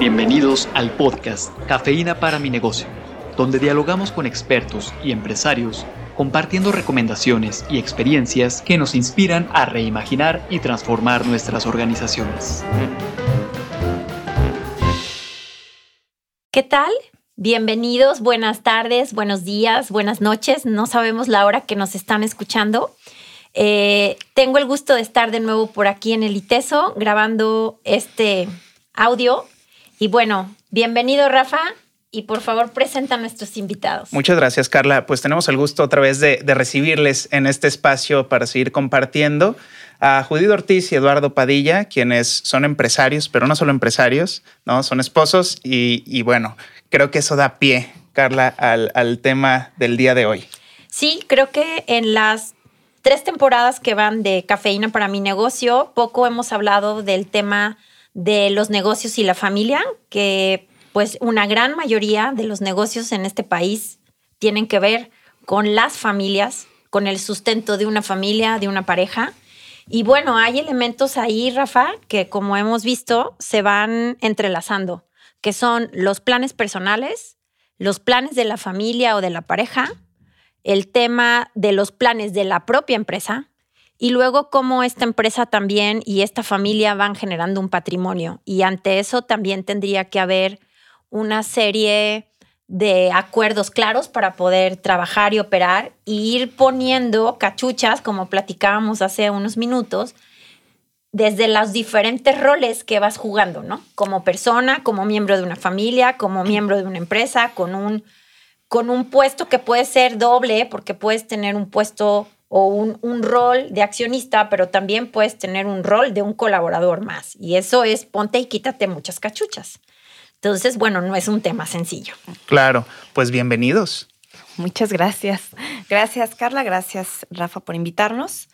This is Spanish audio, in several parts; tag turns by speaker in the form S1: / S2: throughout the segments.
S1: Bienvenidos al podcast Cafeína para mi negocio, donde dialogamos con expertos y empresarios compartiendo recomendaciones y experiencias que nos inspiran a reimaginar y transformar nuestras organizaciones.
S2: ¿Qué tal? Bienvenidos, buenas tardes, buenos días, buenas noches. No sabemos la hora que nos están escuchando. Eh, tengo el gusto de estar de nuevo por aquí en el ITESO grabando este audio. Y bueno, bienvenido Rafa y por favor presenta a nuestros invitados.
S3: Muchas gracias Carla. Pues tenemos el gusto otra vez de, recibirles en este espacio para seguir compartiendo a Judith Ortiz y Eduardo Padilla, quienes son empresarios, pero no solo empresarios, ¿no? Son esposos y bueno, creo que eso da pie, Carla, al, tema del día de hoy.
S2: Sí, creo que en las tres temporadas que van de Cafeína para mi negocio, poco hemos hablado del tema de los negocios y la familia, que pues una gran mayoría de los negocios en este país tienen que ver con las familias, con el sustento de una familia, de una pareja. Y bueno, hay elementos ahí, Rafa, que como hemos visto, se van entrelazando que son los planes personales, los planes de la familia o de la pareja, el tema de los planes de la propia empresa y luego cómo esta empresa también y esta familia van generando un patrimonio. Y ante eso también tendría que haber una serie de acuerdos claros para poder trabajar y operar e ir poniendo cachuchas, como platicábamos hace unos minutos, desde los diferentes roles que vas jugando, ¿no? Como persona, como miembro de una familia, como miembro de una empresa, con un, con un puesto que puede ser doble, porque puedes tener un puesto o un, un, rol de accionista, pero también puedes tener un rol de un colaborador más. Y eso es ponte y quítate muchas cachuchas. Entonces, bueno, no es un tema sencillo.
S3: Claro, pues bienvenidos.
S4: Muchas gracias. Gracias, Carla. Gracias, Rafa, por invitarnos.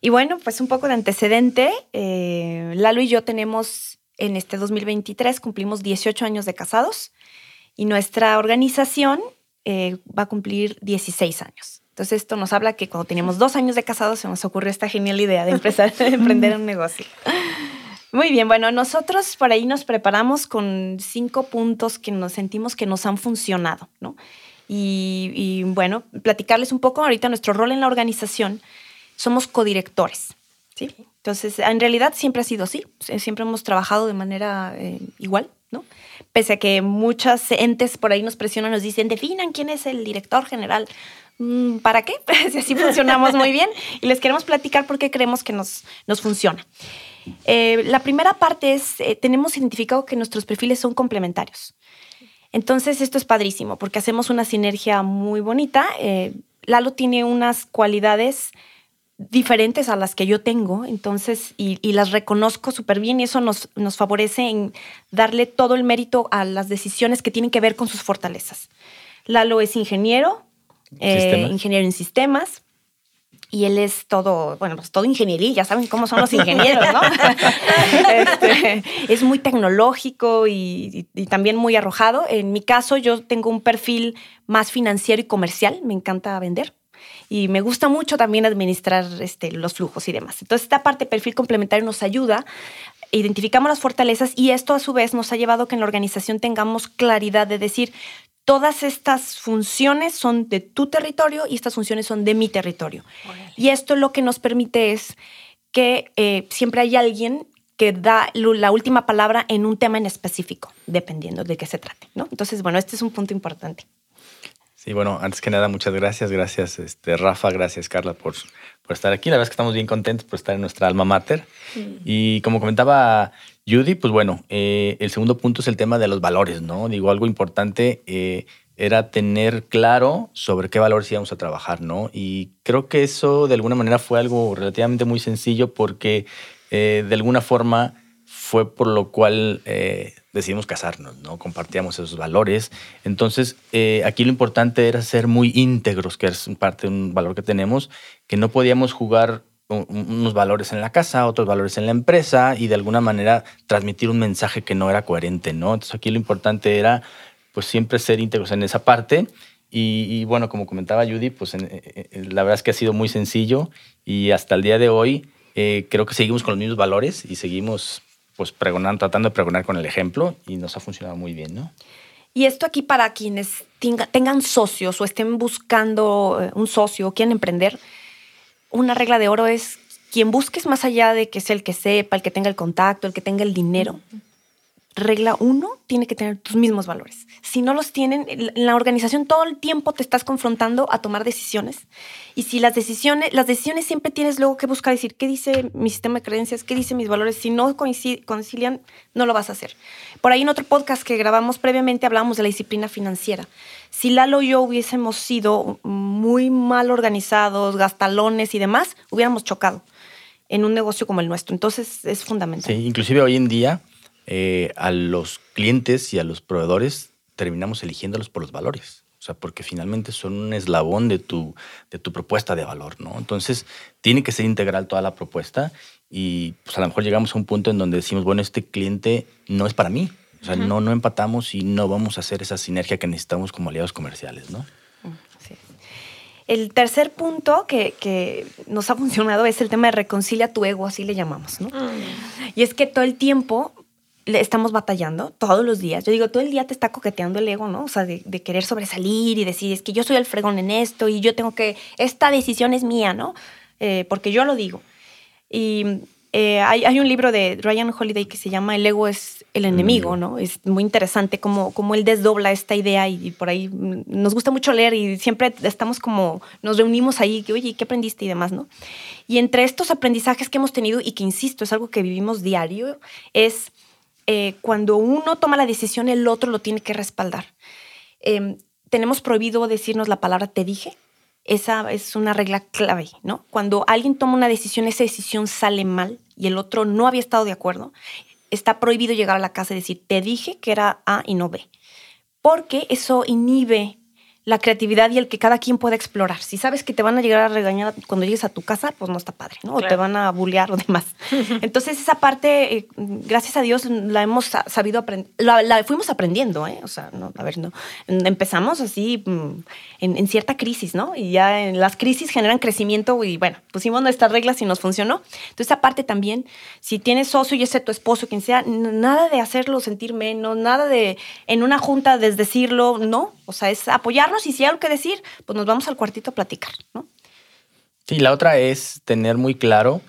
S4: Y bueno, pues un poco de antecedente. Eh, Lalo y yo tenemos en este 2023, cumplimos 18 años de casados y nuestra organización eh, va a cumplir 16 años. Entonces esto nos habla que cuando teníamos dos años de casados se nos ocurrió esta genial idea de, empezar, de emprender un negocio. Muy bien, bueno, nosotros por ahí nos preparamos con cinco puntos que nos sentimos que nos han funcionado, ¿no? Y, y bueno, platicarles un poco ahorita nuestro rol en la organización somos codirectores. ¿sí? Entonces, en realidad siempre ha sido así, siempre hemos trabajado de manera eh, igual, ¿no? Pese a que muchas entes por ahí nos presionan, nos dicen, definan quién es el director general. Mm, ¿Para qué? Pues así funcionamos muy bien y les queremos platicar por qué creemos que nos, nos funciona. Eh, la primera parte es, eh, tenemos identificado que nuestros perfiles son complementarios. Entonces, esto es padrísimo porque hacemos una sinergia muy bonita. Lalo tiene unas cualidades diferentes a las que yo tengo, entonces, y, las reconozco súper bien y eso nos, nos favorece en darle todo el mérito a las decisiones que tienen que ver con sus fortalezas. Lalo es ingeniero, eh, ingeniero en sistemas, y él es todo, bueno, pues todo ingeniería, ya saben cómo son los ingenieros, ¿no? Este, es muy tecnológico y, y, también muy arrojado. En mi caso, yo tengo un perfil más financiero y comercial, me encanta vender y me gusta mucho también administrar este, los flujos y demás. Entonces, esta parte perfil complementario nos ayuda, identificamos las fortalezas y esto a su vez nos ha llevado a que en la organización tengamos claridad de decir, todas estas funciones son de tu territorio y estas funciones son de mi territorio. Y esto lo que nos permite es que eh, siempre hay alguien que da la última palabra en un tema en específico, dependiendo de qué se trate. ¿no? Entonces, bueno, este es un punto importante.
S5: Sí, bueno, antes que nada, muchas gracias. Gracias, este, Rafa, gracias, Carla, por, por estar aquí. La verdad es que estamos bien contentos por estar en nuestra alma mater. Y como comentaba Judy, pues bueno, eh, el segundo punto es el tema de los valores, ¿no? Digo, algo importante eh, era tener claro sobre qué valores íbamos a trabajar, ¿no? Y creo que eso de alguna manera fue algo relativamente muy sencillo porque eh, de alguna forma fue por lo cual decidimos casarnos, ¿no? Compartíamos esos valores. Entonces, eh, aquí lo importante era ser muy íntegros, que es parte de un valor que tenemos, que no podíamos jugar unos valores en la casa, otros valores en la empresa y de alguna manera transmitir un mensaje que no era coherente, ¿no? Entonces, aquí lo importante era, pues, siempre ser íntegros en esa parte. Y, bueno, como comentaba Judy, pues la verdad es que ha sido muy sencillo y hasta el día de hoy eh, creo que seguimos con los mismos valores y seguimos pues pregonando, tratando de pregonar con el ejemplo y nos ha funcionado muy bien, ¿no?
S4: Y esto aquí para quienes tengan socios o estén buscando eh, un socio o quieren emprender, una regla de oro es quien busques más allá de que sea el que sepa, el que tenga el contacto, el que tenga el dinero. Regla uno, tiene que tener tus mismos valores. Si no los tienen, en la organización todo el tiempo te estás confrontando a tomar decisiones. Y si las decisiones, las decisiones siempre tienes luego que buscar decir, ¿qué dice mi sistema de creencias? ¿Qué dice mis valores? Si no concilian, no lo vas a hacer. Por ahí en otro podcast que grabamos previamente hablamos de la disciplina financiera. Si Lalo y yo hubiésemos sido muy mal organizados, gastalones y demás, hubiéramos chocado en un negocio como el nuestro. Entonces es fundamental.
S5: Sí, inclusive hoy en día eh, a los clientes y a los proveedores terminamos eligiéndolos por los valores. O sea, porque finalmente son un eslabón de tu, de tu propuesta de valor, ¿no? Entonces, tiene que ser integral toda la propuesta y pues a lo mejor llegamos a un punto en donde decimos, bueno, este cliente no es para mí. O sea, no, no empatamos y no vamos a hacer esa sinergia que necesitamos como aliados comerciales, ¿no?
S4: El tercer punto que, que, nos ha funcionado es el tema de reconcilia tu ego, así le llamamos, ¿no? Mm. Y es que todo el tiempo estamos batallando todos los días. Yo digo, todo el día te está coqueteando el ego, ¿no? O sea, de, querer sobresalir y decir, es que yo soy el fregón en esto y yo tengo que, esta decisión es mía, ¿no? Eh, porque yo lo digo. Y eh, hay, un libro de Ryan Holiday que se llama El ego es el enemigo, ¿no? Es muy interesante cómo, cómo él desdobla esta idea y, por ahí nos gusta mucho leer y siempre estamos como, nos reunimos ahí, que, oye, ¿qué aprendiste y demás, no? Y entre estos aprendizajes que hemos tenido y que, insisto, es algo que vivimos diario, es eh, cuando uno toma la decisión, el otro lo tiene que respaldar. Em, tenemos prohibido decirnos la palabra te dije. Esa es una regla clave, ¿no? Cuando alguien toma una decisión, esa decisión sale mal y el otro no había estado de acuerdo, está prohibido llegar a la casa y decir te dije que era A y no B. Porque eso inhibe la creatividad y el que cada quien pueda explorar. Si sabes que te van a llegar a regañar cuando llegues a tu casa, pues no está padre, ¿no? O te van a bullear o demás. Entonces, esa parte, eh, gracias a Dios, la hemos sabido aprender, la, fuimos aprendiendo, ¿eh? O sea, no, a ver, no. Empezamos así mm, en, cierta crisis, ¿no? Y ya en las crisis generan crecimiento y bueno, pusimos nuestras reglas y nos funcionó. Entonces, esa parte también, si tienes socio y ese tu esposo, quien sea, nada de hacerlo sentir menos, nada de en una junta desdecirlo, no. O sea, es y si hay algo que decir, pues nos vamos al cuartito a platicar, ¿no?
S5: Sí, la otra es tener muy claro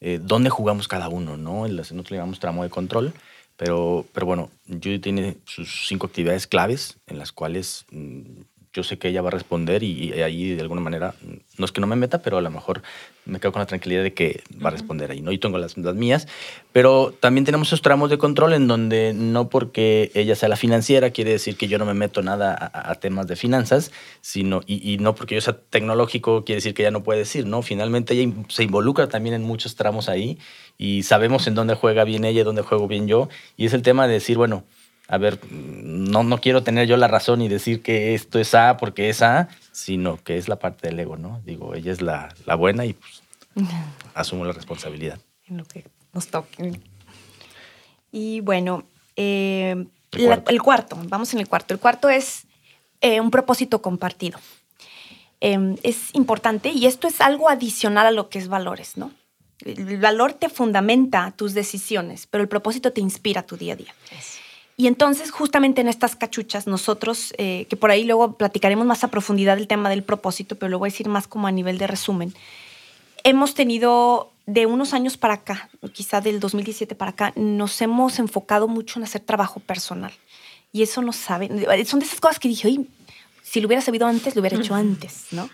S5: eh, dónde jugamos cada uno, ¿no? Nosotros le llamamos tramo de control, pero, pero bueno, Judy tiene sus cinco actividades claves en las cuales mm, yo sé que ella va a responder y, ahí de alguna manera, no es que no me meta, pero a lo mejor me quedo con la tranquilidad de que va a responder ahí, ¿no? Y tengo las, las, mías, pero también tenemos esos tramos de control en donde no porque ella sea la financiera quiere decir que yo no me meto nada a, temas de finanzas, sino, y, no porque yo sea tecnológico quiere decir que ella no puede decir, ¿no? Finalmente ella se involucra también en muchos tramos ahí y sabemos en dónde juega bien ella y dónde juego bien yo, y es el tema de decir, bueno, a ver, no, no quiero tener yo la razón y decir que esto es A porque es A, sino que es la parte del ego, ¿no? Digo, ella es la, la buena y pues asumo la responsabilidad.
S4: En lo que nos toque. Y bueno, eh, el, cuarto. vamos en el cuarto. El cuarto es eh, un propósito compartido. Em, es importante y esto es algo adicional a lo que es valores, ¿no? El valor te fundamenta tus decisiones, pero el propósito te inspira tu día a día. Y entonces, justamente en estas cachuchas, nosotros, eh, que por ahí luego platicaremos más a profundidad el tema del propósito, pero lo voy a decir más como a nivel de resumen, hemos tenido de unos años para acá, quizá del 2017 para acá, nos hemos enfocado mucho en hacer trabajo personal. Y eso no sabe, son de esas cosas que dije, oye, si lo hubiera sabido antes, lo hubiera hecho antes, ¿no?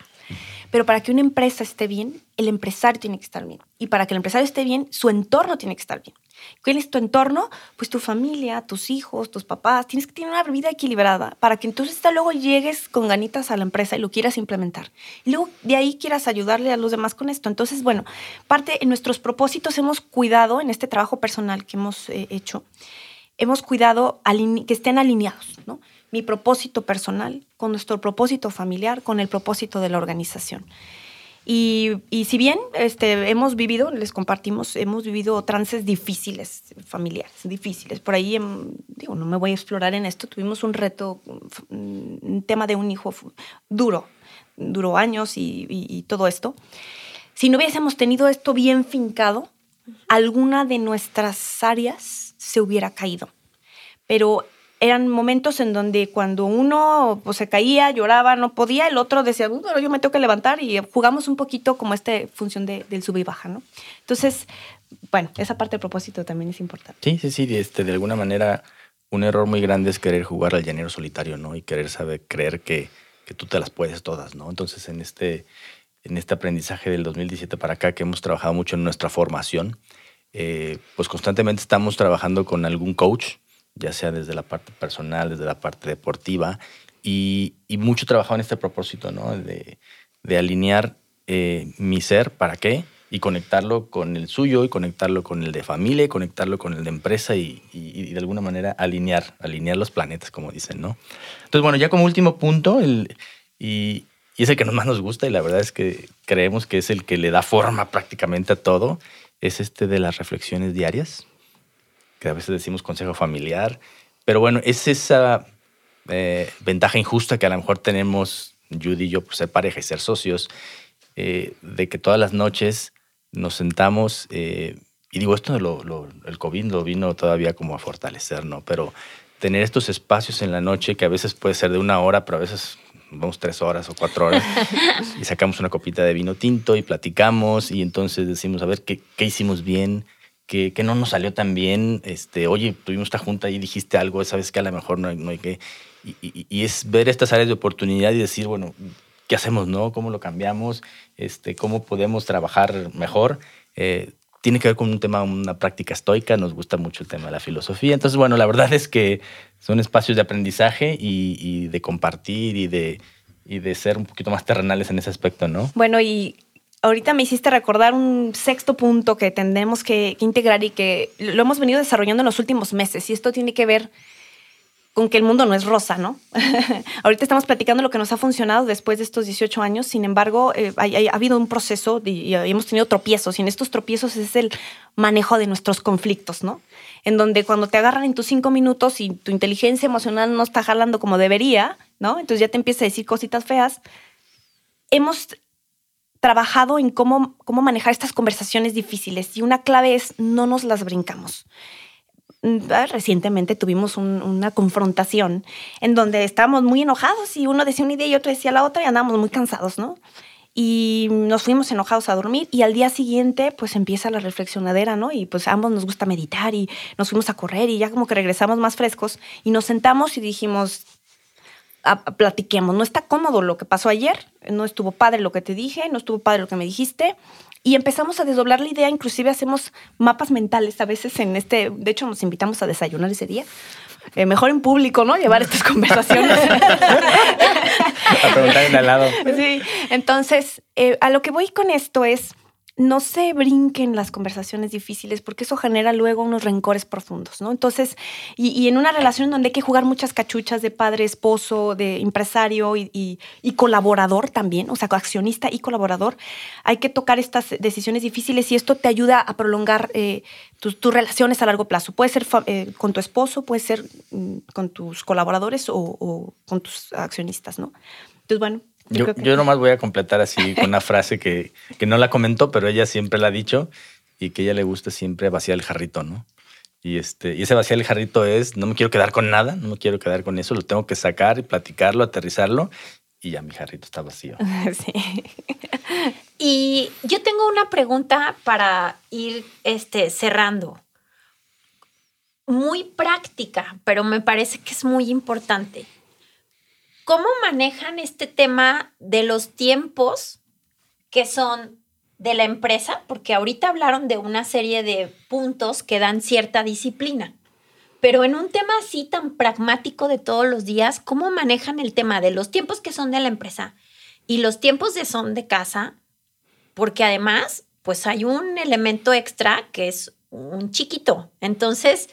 S4: Pero para que una empresa esté bien, el empresario tiene que estar bien. Y para que el empresario esté bien, su entorno tiene que estar bien. ¿Cuál es tu entorno? Pues tu familia, tus hijos, tus papás. Tienes que tener una vida equilibrada para que entonces luego llegues con ganitas a la empresa y lo quieras implementar. Y luego de ahí quieras ayudarle a los demás con esto. Entonces, bueno, parte en nuestros propósitos hemos cuidado en este trabajo personal que hemos eh, hecho, hemos cuidado que estén alineados, ¿no? Mi propósito personal con nuestro propósito familiar, con el propósito de la organización. Y, si bien este, hemos vivido, les compartimos, hemos vivido trances difíciles, familiares, difíciles. Por ahí, em, digo, no me voy a explorar en esto, tuvimos un reto, un tema de un hijo duro, duró años y, y todo esto. Si no hubiésemos tenido esto bien fincado, alguna de nuestras áreas se hubiera caído. Pero eran momentos en donde cuando uno pues, se caía, lloraba, no podía, el otro decía, bueno, yo me tengo que levantar y jugamos un poquito como esta función de, del sub y baja, ¿no? Entonces, bueno, esa parte de propósito también es importante.
S5: Sí, sí, sí, este, de alguna manera un error muy grande es querer jugar al llanero solitario, ¿no? Y querer saber, creer que, que tú te las puedes todas, ¿no? Entonces, en este, en este aprendizaje del 2017 para acá, que hemos trabajado mucho en nuestra formación, eh, pues constantemente estamos trabajando con algún coach, ya sea desde la parte personal, desde la parte deportiva, y, mucho trabajado en este propósito, ¿no? De, alinear eh, mi ser, ¿para qué? Y conectarlo con el suyo, y conectarlo con el de familia, y conectarlo con el de empresa, y, de alguna manera alinear, alinear los planetas, como dicen, ¿no? Entonces, bueno, ya como último punto, el, y, y es el que más nos gusta, y la verdad es que creemos que es el que le da forma prácticamente a todo, es este de las reflexiones diarias que a veces decimos consejo familiar, pero bueno, es esa eh, ventaja injusta que a lo mejor tenemos Judy y yo por ser pareja y ser socios, eh, de que todas las noches nos sentamos, eh, y digo, esto lo, el COVID lo vino todavía como a fortalecer, ¿no? Pero tener estos espacios en la noche que a veces puede ser de una hora, pero a veces vamos tres horas o cuatro horas y sacamos una copita de vino tinto y platicamos y entonces decimos, a ver, ¿qué, qué hicimos bien? Que, no nos salió tan bien. Este, oye, tuvimos esta junta y dijiste algo, sabes que a lo mejor no hay, que. Y, es ver estas áreas de oportunidad y decir, bueno, ¿qué hacemos, no? ¿Cómo lo cambiamos? Este, ¿Cómo podemos trabajar mejor? Eh, tiene que ver con un tema, una práctica estoica, nos gusta mucho el tema de la filosofía. Entonces, bueno, la verdad es que son espacios de aprendizaje y, y de compartir y de, y de ser un poquito más terrenales en ese aspecto, ¿no?
S4: Bueno, y ahorita me hiciste recordar un sexto punto que tendremos que, integrar y que lo hemos venido desarrollando en los últimos meses. Y esto tiene que ver con que el mundo no es rosa, ¿no? ahorita estamos platicando lo que nos ha funcionado después de estos 18 años. Sin embargo, eh, ha habido un proceso y, hemos tenido tropiezos. Y en estos tropiezos es el manejo de nuestros conflictos, ¿no? En donde cuando te agarran en tus cinco minutos y tu inteligencia emocional no está jalando como debería, ¿no? Entonces ya te empieza a decir cositas feas. Hemos trabajado en cómo, cómo manejar estas conversaciones difíciles y una clave es no nos las brincamos. Mm, ah, recientemente tuvimos una confrontación en donde estábamos muy enojados y uno decía una idea y otro decía la otra y andábamos muy cansados, ¿no? Y nos fuimos enojados a dormir y al día siguiente pues empieza la reflexionadera, ¿no? Y pues ambos nos gusta meditar y nos fuimos a correr y ya como que regresamos más frescos y nos sentamos y dijimos, platiquemos. No está cómodo lo que pasó ayer, no estuvo padre lo que te dije, no estuvo padre lo que me dijiste. Y empezamos a desdoblar la idea, inclusive hacemos mapas mentales a veces en este, de hecho nos invitamos a desayunar ese día. Eh, mejor en público, ¿no? Llevar estas conversaciones.
S5: a preguntar en al lado.
S4: Sí, entonces, eh, a lo que voy con esto es, no se brinquen las conversaciones difíciles porque eso genera luego unos rencores profundos, ¿no? Entonces, y, en una relación donde hay que jugar muchas cachuchas de padre, esposo, de empresario y, colaborador también, o sea, accionista y colaborador, hay que tocar estas decisiones difíciles y esto te ayuda a prolongar eh, tus, relaciones a largo plazo. Puede ser eh, con tu esposo, puede ser mm, con tus colaboradores o, o con tus accionistas, ¿no? Entonces, bueno,
S5: yo, yo, nomás voy a completar así con una frase que, que, no la comentó, pero ella siempre la ha dicho y que a ella le gusta siempre vaciar el jarrito, ¿no? Y, este, y ese vaciar el jarrito es, no me quiero quedar con nada, no me quiero quedar con eso, lo tengo que sacar y platicarlo, aterrizarlo y ya mi jarrito está vacío. Sí.
S2: Y yo tengo una pregunta para ir este, cerrando. Muy práctica, pero me parece que es muy importante. ¿Cómo manejan este tema de los tiempos que son de la empresa? Porque ahorita hablaron de una serie de puntos que dan cierta disciplina. Pero en un tema así tan pragmático de todos los días, ¿cómo manejan el tema de los tiempos que son de la empresa y los tiempos de son de casa? Porque además, pues hay un elemento extra que es un chiquito. Entonces,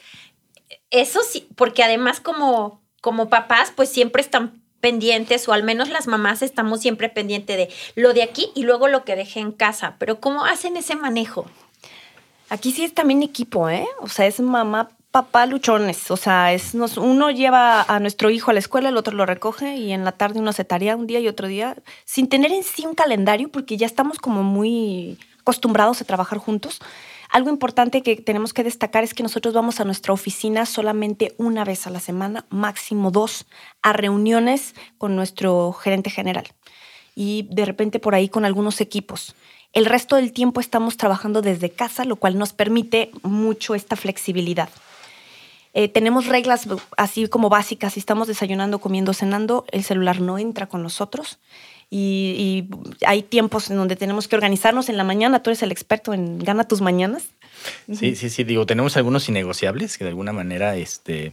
S2: eso sí, porque además como, como papás, pues siempre están pendientes, o al menos las mamás estamos siempre pendientes de lo de aquí y luego lo que dejé en casa. Pero ¿cómo hacen ese manejo?
S4: Aquí sí es también equipo, ¿eh? O sea, es mamá, papá luchones. O sea, es uno lleva a nuestro hijo a la escuela, el otro lo recoge y en la tarde uno se tarea un día y otro día, sin tener en sí un calendario, porque ya estamos como muy acostumbrados a trabajar juntos Algo importante que tenemos que destacar es que nosotros vamos a nuestra oficina solamente una vez a la semana, máximo dos, a reuniones con nuestro gerente general y de repente por ahí con algunos equipos. El resto del tiempo estamos trabajando desde casa, lo cual nos permite mucho esta flexibilidad. Eh, tenemos reglas así como básicas. Si estamos desayunando, comiendo, cenando, el celular no entra con nosotros. Y, hay tiempos en donde tenemos que organizarnos en la mañana. Tú eres el experto en gana tus mañanas.
S5: Sí, sí, sí. Digo, tenemos algunos innegociables que de alguna manera, este,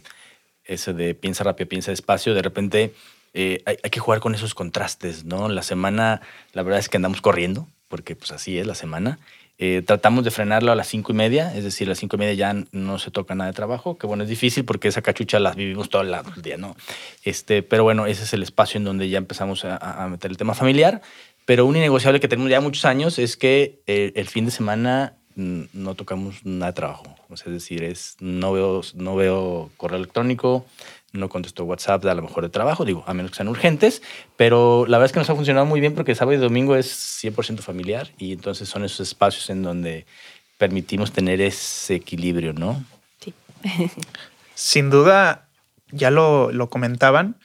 S5: eso de piensa rápido, piensa despacio, de repente eh, hay, hay, que jugar con esos contrastes, ¿no? La semana, la verdad es que andamos corriendo, porque pues así es la semana. Eh, tratamos de frenarlo a las cinco y media, es decir, a las cinco y media ya no se toca nada de trabajo, que bueno, es difícil porque esa cachucha la vivimos todo el día, ¿no? Este, pero bueno, ese es el espacio en donde ya empezamos a, meter el tema familiar. Pero un innegociable que tenemos ya muchos años es que eh, el fin de semana no tocamos nada de trabajo. Es decir, es, no, veo, no veo correo electrónico, no contesto WhatsApp a lo mejor de trabajo, digo, a menos que sean urgentes, pero la verdad es que nos ha funcionado muy bien porque sábado y domingo es 100% familiar y entonces son esos espacios en donde permitimos tener ese equilibrio, ¿no? Sí.
S3: Sin duda, ya lo, lo, comentaban,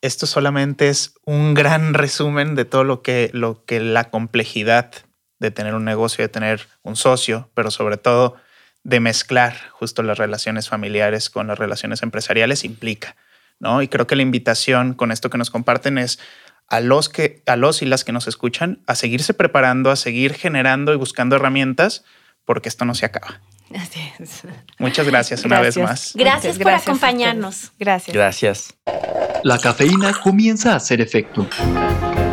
S3: esto solamente es un gran resumen de todo lo que, lo que la complejidad de tener un negocio, de tener un socio, pero sobre todo de mezclar justo las relaciones familiares con las relaciones empresariales implica, ¿no? Y creo que la invitación con esto que nos comparten es a los que a los y las que nos escuchan a seguirse preparando, a seguir generando y buscando herramientas porque esto no se acaba. Así es. Muchas gracias, una vez más.
S2: Gracias, por acompañarnos.
S4: Gracias.
S5: Gracias.
S1: La cafeína comienza a hacer efecto.